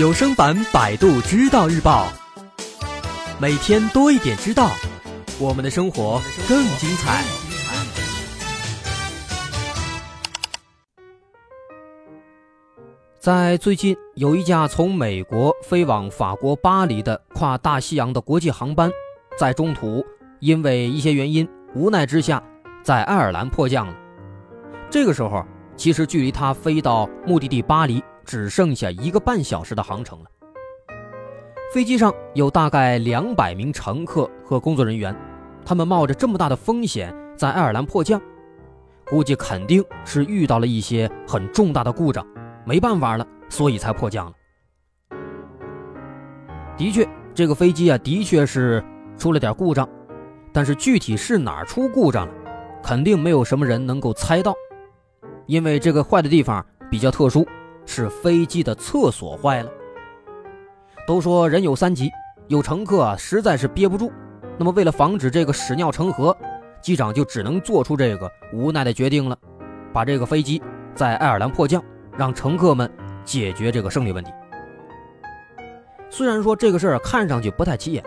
有声版《百度知道日报》，每天多一点知道，我们的生活更精彩。在最近，有一架从美国飞往法国巴黎的跨大西洋的国际航班，在中途因为一些原因，无奈之下，在爱尔兰迫降了。这个时候，其实距离它飞到目的地巴黎。只剩下一个半小时的航程了。飞机上有大概两百名乘客和工作人员，他们冒着这么大的风险在爱尔兰迫降，估计肯定是遇到了一些很重大的故障，没办法了，所以才迫降了。的确，这个飞机啊，的确是出了点故障，但是具体是哪儿出故障了，肯定没有什么人能够猜到，因为这个坏的地方比较特殊。是飞机的厕所坏了。都说人有三急，有乘客啊实在是憋不住，那么为了防止这个屎尿成河，机长就只能做出这个无奈的决定了，把这个飞机在爱尔兰迫降，让乘客们解决这个生理问题。虽然说这个事儿看上去不太起眼，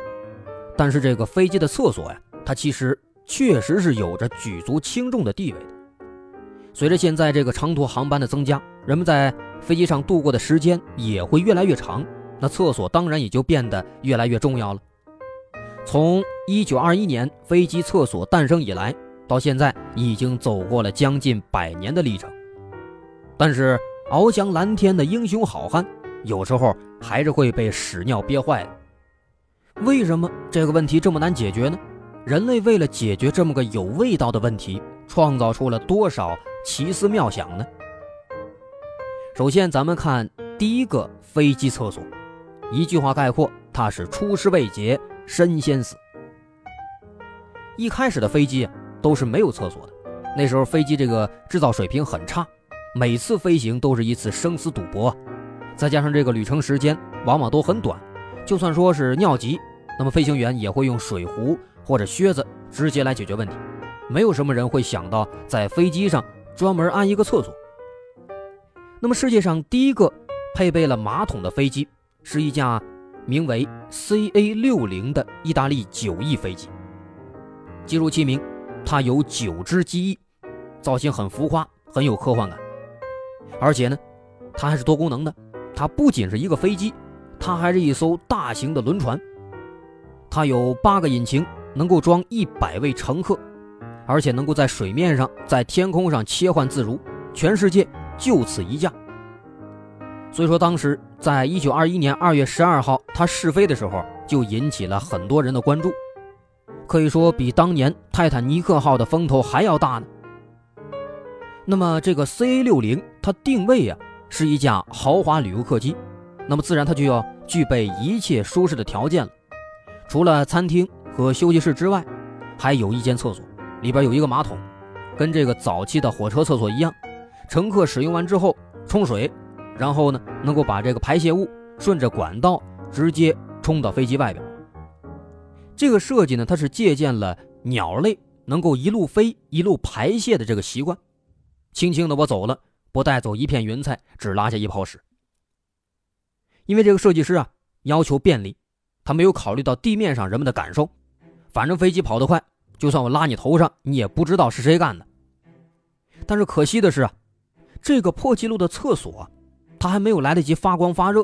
但是这个飞机的厕所呀，它其实确实是有着举足轻重的地位的。随着现在这个长途航班的增加，人们在飞机上度过的时间也会越来越长，那厕所当然也就变得越来越重要了。从一九二一年飞机厕所诞生以来，到现在已经走过了将近百年的历程。但是翱翔蓝天的英雄好汉，有时候还是会被屎尿憋坏的。为什么这个问题这么难解决呢？人类为了解决这么个有味道的问题，创造出了多少奇思妙想呢？首先，咱们看第一个飞机厕所，一句话概括，它是出师未捷身先死。一开始的飞机都是没有厕所的，那时候飞机这个制造水平很差，每次飞行都是一次生死赌博，再加上这个旅程时间往往都很短，就算说是尿急，那么飞行员也会用水壶或者靴子直接来解决问题，没有什么人会想到在飞机上专门安一个厕所。那么，世界上第一个配备了马桶的飞机，是一架名为 CA 六零的意大利九翼飞机。记住其名，它有九只机翼，造型很浮夸，很有科幻感。而且呢，它还是多功能的，它不仅是一个飞机，它还是一艘大型的轮船。它有八个引擎，能够装一百位乘客，而且能够在水面上、在天空上切换自如，全世界。就此一架，所以说当时在一九二一年二月十二号它试飞的时候，就引起了很多人的关注，可以说比当年泰坦尼克号的风头还要大呢。那么这个 CA 六零它定位啊是一架豪华旅游客机，那么自然它就要具备一切舒适的条件了。除了餐厅和休息室之外，还有一间厕所，里边有一个马桶，跟这个早期的火车厕所一样。乘客使用完之后冲水，然后呢，能够把这个排泄物顺着管道直接冲到飞机外边。这个设计呢，它是借鉴了鸟类能够一路飞一路排泄的这个习惯。轻轻的我走了，不带走一片云彩，只拉下一泡屎。因为这个设计师啊要求便利，他没有考虑到地面上人们的感受。反正飞机跑得快，就算我拉你头上，你也不知道是谁干的。但是可惜的是啊。这个破纪录的厕所，它还没有来得及发光发热，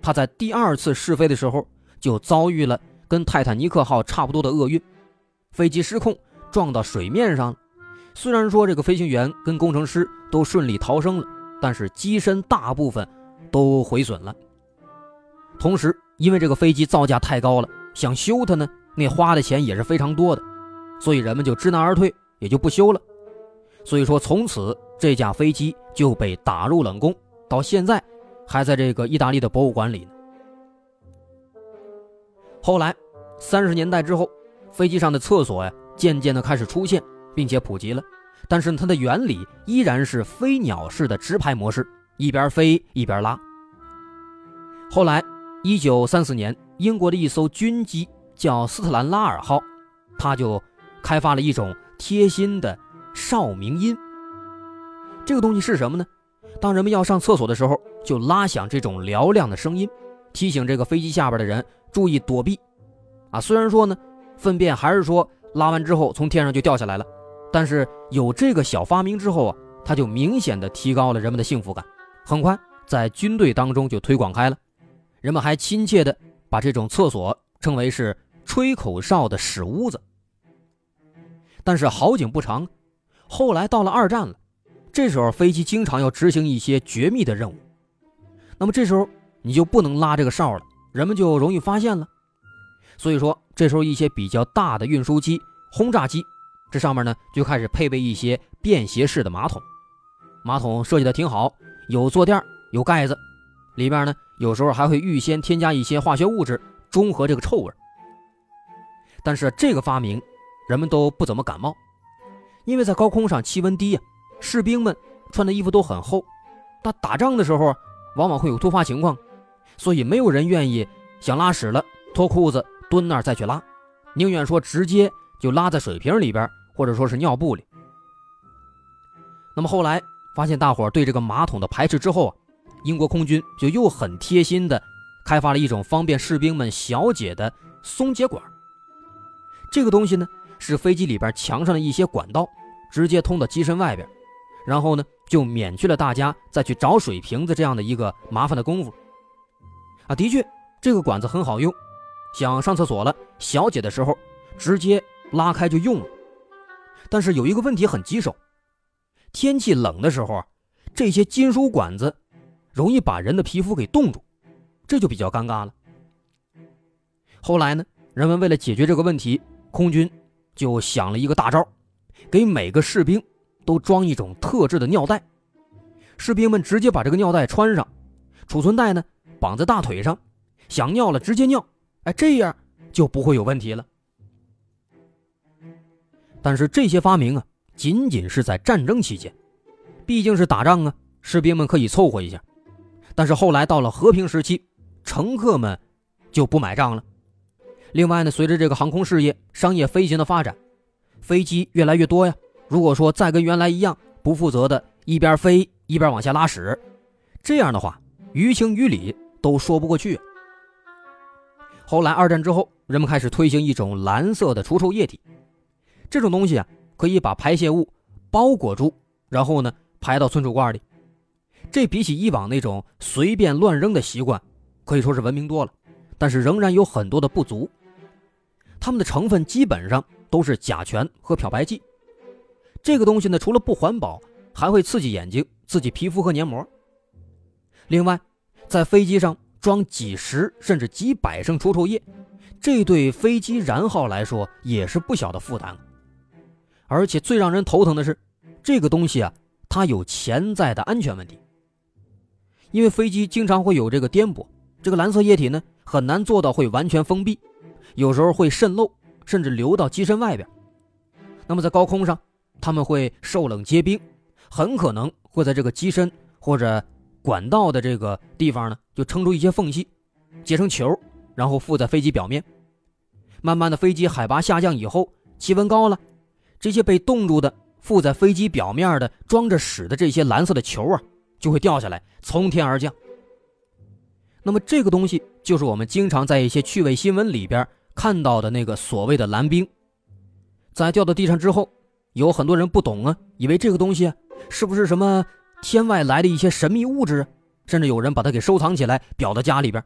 它在第二次试飞的时候就遭遇了跟泰坦尼克号差不多的厄运，飞机失控撞到水面上了。虽然说这个飞行员跟工程师都顺利逃生了，但是机身大部分都毁损了。同时，因为这个飞机造价太高了，想修它呢，那花的钱也是非常多的，所以人们就知难而退，也就不修了。所以说，从此这架飞机就被打入冷宫，到现在还在这个意大利的博物馆里呢。后来，三十年代之后，飞机上的厕所呀，渐渐的开始出现，并且普及了。但是它的原理依然是飞鸟式的直排模式，一边飞一边拉。后来，一九三四年，英国的一艘军机叫斯特兰拉尔号，它就开发了一种贴心的。照明音，这个东西是什么呢？当人们要上厕所的时候，就拉响这种嘹亮的声音，提醒这个飞机下边的人注意躲避。啊，虽然说呢，粪便还是说拉完之后从天上就掉下来了，但是有这个小发明之后啊，它就明显的提高了人们的幸福感。很快在军队当中就推广开了，人们还亲切的把这种厕所称为是吹口哨的屎屋子。但是好景不长，后来到了二战了，这时候飞机经常要执行一些绝密的任务，那么这时候你就不能拉这个哨了，人们就容易发现了。所以说，这时候一些比较大的运输机、轰炸机，这上面呢就开始配备一些便携式的马桶。马桶设计的挺好，有坐垫，有盖子，里边呢有时候还会预先添加一些化学物质，中和这个臭味。但是这个发明，人们都不怎么感冒，因为在高空上气温低呀，士兵们穿的衣服都很厚，但打仗的时候往往会有突发情况，所以没有人愿意想拉屎了脱裤子。蹲那儿再去拉，宁愿说直接就拉在水瓶里边，或者说是尿布里。那么后来发现大伙对这个马桶的排斥之后啊，英国空军就又很贴心的开发了一种方便士兵们小解的松解管。这个东西呢是飞机里边墙上的一些管道，直接通到机身外边，然后呢就免去了大家再去找水瓶子这样的一个麻烦的功夫。啊，的确这个管子很好用。想上厕所了，小解的时候直接拉开就用了。但是有一个问题很棘手，天气冷的时候啊，这些金属管子容易把人的皮肤给冻住，这就比较尴尬了。后来呢，人们为了解决这个问题，空军就想了一个大招，给每个士兵都装一种特制的尿袋，士兵们直接把这个尿袋穿上，储存袋呢绑在大腿上，想尿了直接尿。哎，这样就不会有问题了。但是这些发明啊，仅仅是在战争期间，毕竟是打仗啊，士兵们可以凑合一下。但是后来到了和平时期，乘客们就不买账了。另外呢，随着这个航空事业、商业飞行的发展，飞机越来越多呀。如果说再跟原来一样不负责的，一边飞一边往下拉屎，这样的话，于情于理都说不过去。后来二战之后，人们开始推行一种蓝色的除臭液体，这种东西啊，可以把排泄物包裹住，然后呢排到存储罐里。这比起以往那种随便乱扔的习惯，可以说是文明多了，但是仍然有很多的不足。它们的成分基本上都是甲醛和漂白剂。这个东西呢，除了不环保，还会刺激眼睛、刺激皮肤和黏膜。另外，在飞机上。装几十甚至几百升除臭液，这对飞机燃耗来说也是不小的负担。而且最让人头疼的是，这个东西啊，它有潜在的安全问题。因为飞机经常会有这个颠簸，这个蓝色液体呢很难做到会完全封闭，有时候会渗漏，甚至流到机身外边。那么在高空上，他们会受冷结冰，很可能会在这个机身或者。管道的这个地方呢，就撑出一些缝隙，结成球，然后附在飞机表面。慢慢的，飞机海拔下降以后，气温高了，这些被冻住的、附在飞机表面的、装着屎的这些蓝色的球啊，就会掉下来，从天而降。那么，这个东西就是我们经常在一些趣味新闻里边看到的那个所谓的蓝冰。在掉到地上之后，有很多人不懂啊，以为这个东西是不是什么？天外来的一些神秘物质，甚至有人把它给收藏起来，裱到家里边。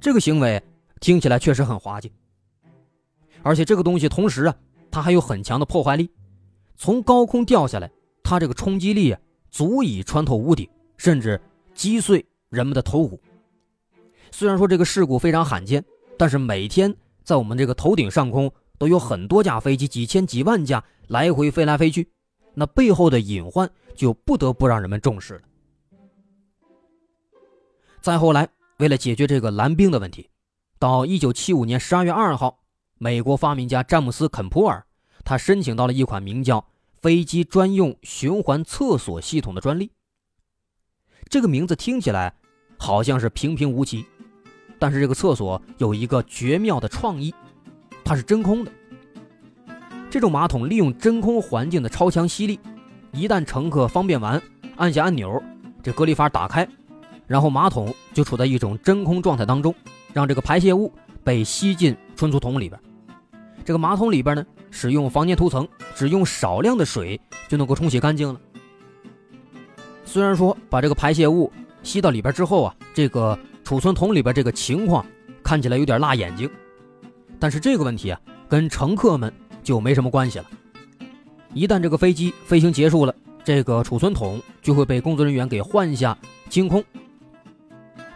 这个行为听起来确实很滑稽，而且这个东西同时啊，它还有很强的破坏力。从高空掉下来，它这个冲击力啊，足以穿透屋顶，甚至击碎人们的头骨。虽然说这个事故非常罕见，但是每天在我们这个头顶上空都有很多架飞机，几千几万架来回飞来飞去。那背后的隐患就不得不让人们重视了。再后来，为了解决这个蓝冰的问题，到一九七五年十二月二号，美国发明家詹姆斯·肯普尔，他申请到了一款名叫“飞机专用循环厕所系统”的专利。这个名字听起来好像是平平无奇，但是这个厕所有一个绝妙的创意，它是真空的。这种马桶利用真空环境的超强吸力，一旦乘客方便完，按下按钮，这隔离阀打开，然后马桶就处在一种真空状态当中，让这个排泄物被吸进存储桶里边。这个马桶里边呢，使用防粘涂层，只用少量的水就能够冲洗干净了。虽然说把这个排泄物吸到里边之后啊，这个储存桶里边这个情况看起来有点辣眼睛，但是这个问题啊，跟乘客们就没什么关系了。一旦这个飞机飞行结束了，这个储存桶就会被工作人员给换下清空。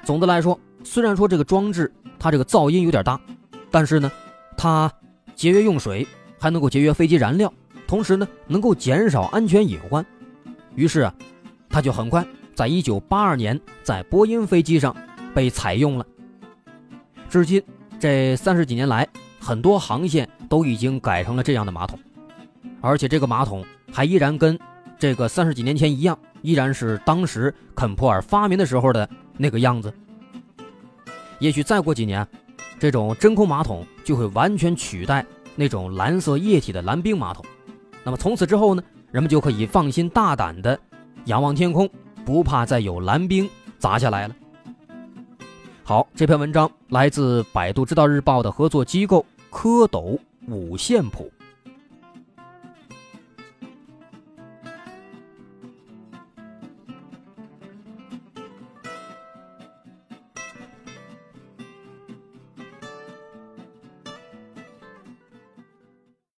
总的来说，虽然说这个装置它这个噪音有点大，但是呢，它节约用水，还能够节约飞机燃料，同时呢，能够减少安全隐患。于是啊，它就很快在一九八二年在波音飞机上被采用了。至今这三十几年来，很多航线都已经改成了这样的马桶。而且这个马桶还依然跟这个三十几年前一样，依然是当时肯普尔发明的时候的那个样子。也许再过几年，这种真空马桶就会完全取代那种蓝色液体的蓝冰马桶。那么从此之后呢，人们就可以放心大胆的仰望天空，不怕再有蓝冰砸下来了。好，这篇文章来自百度知道日报的合作机构蝌蚪五线谱。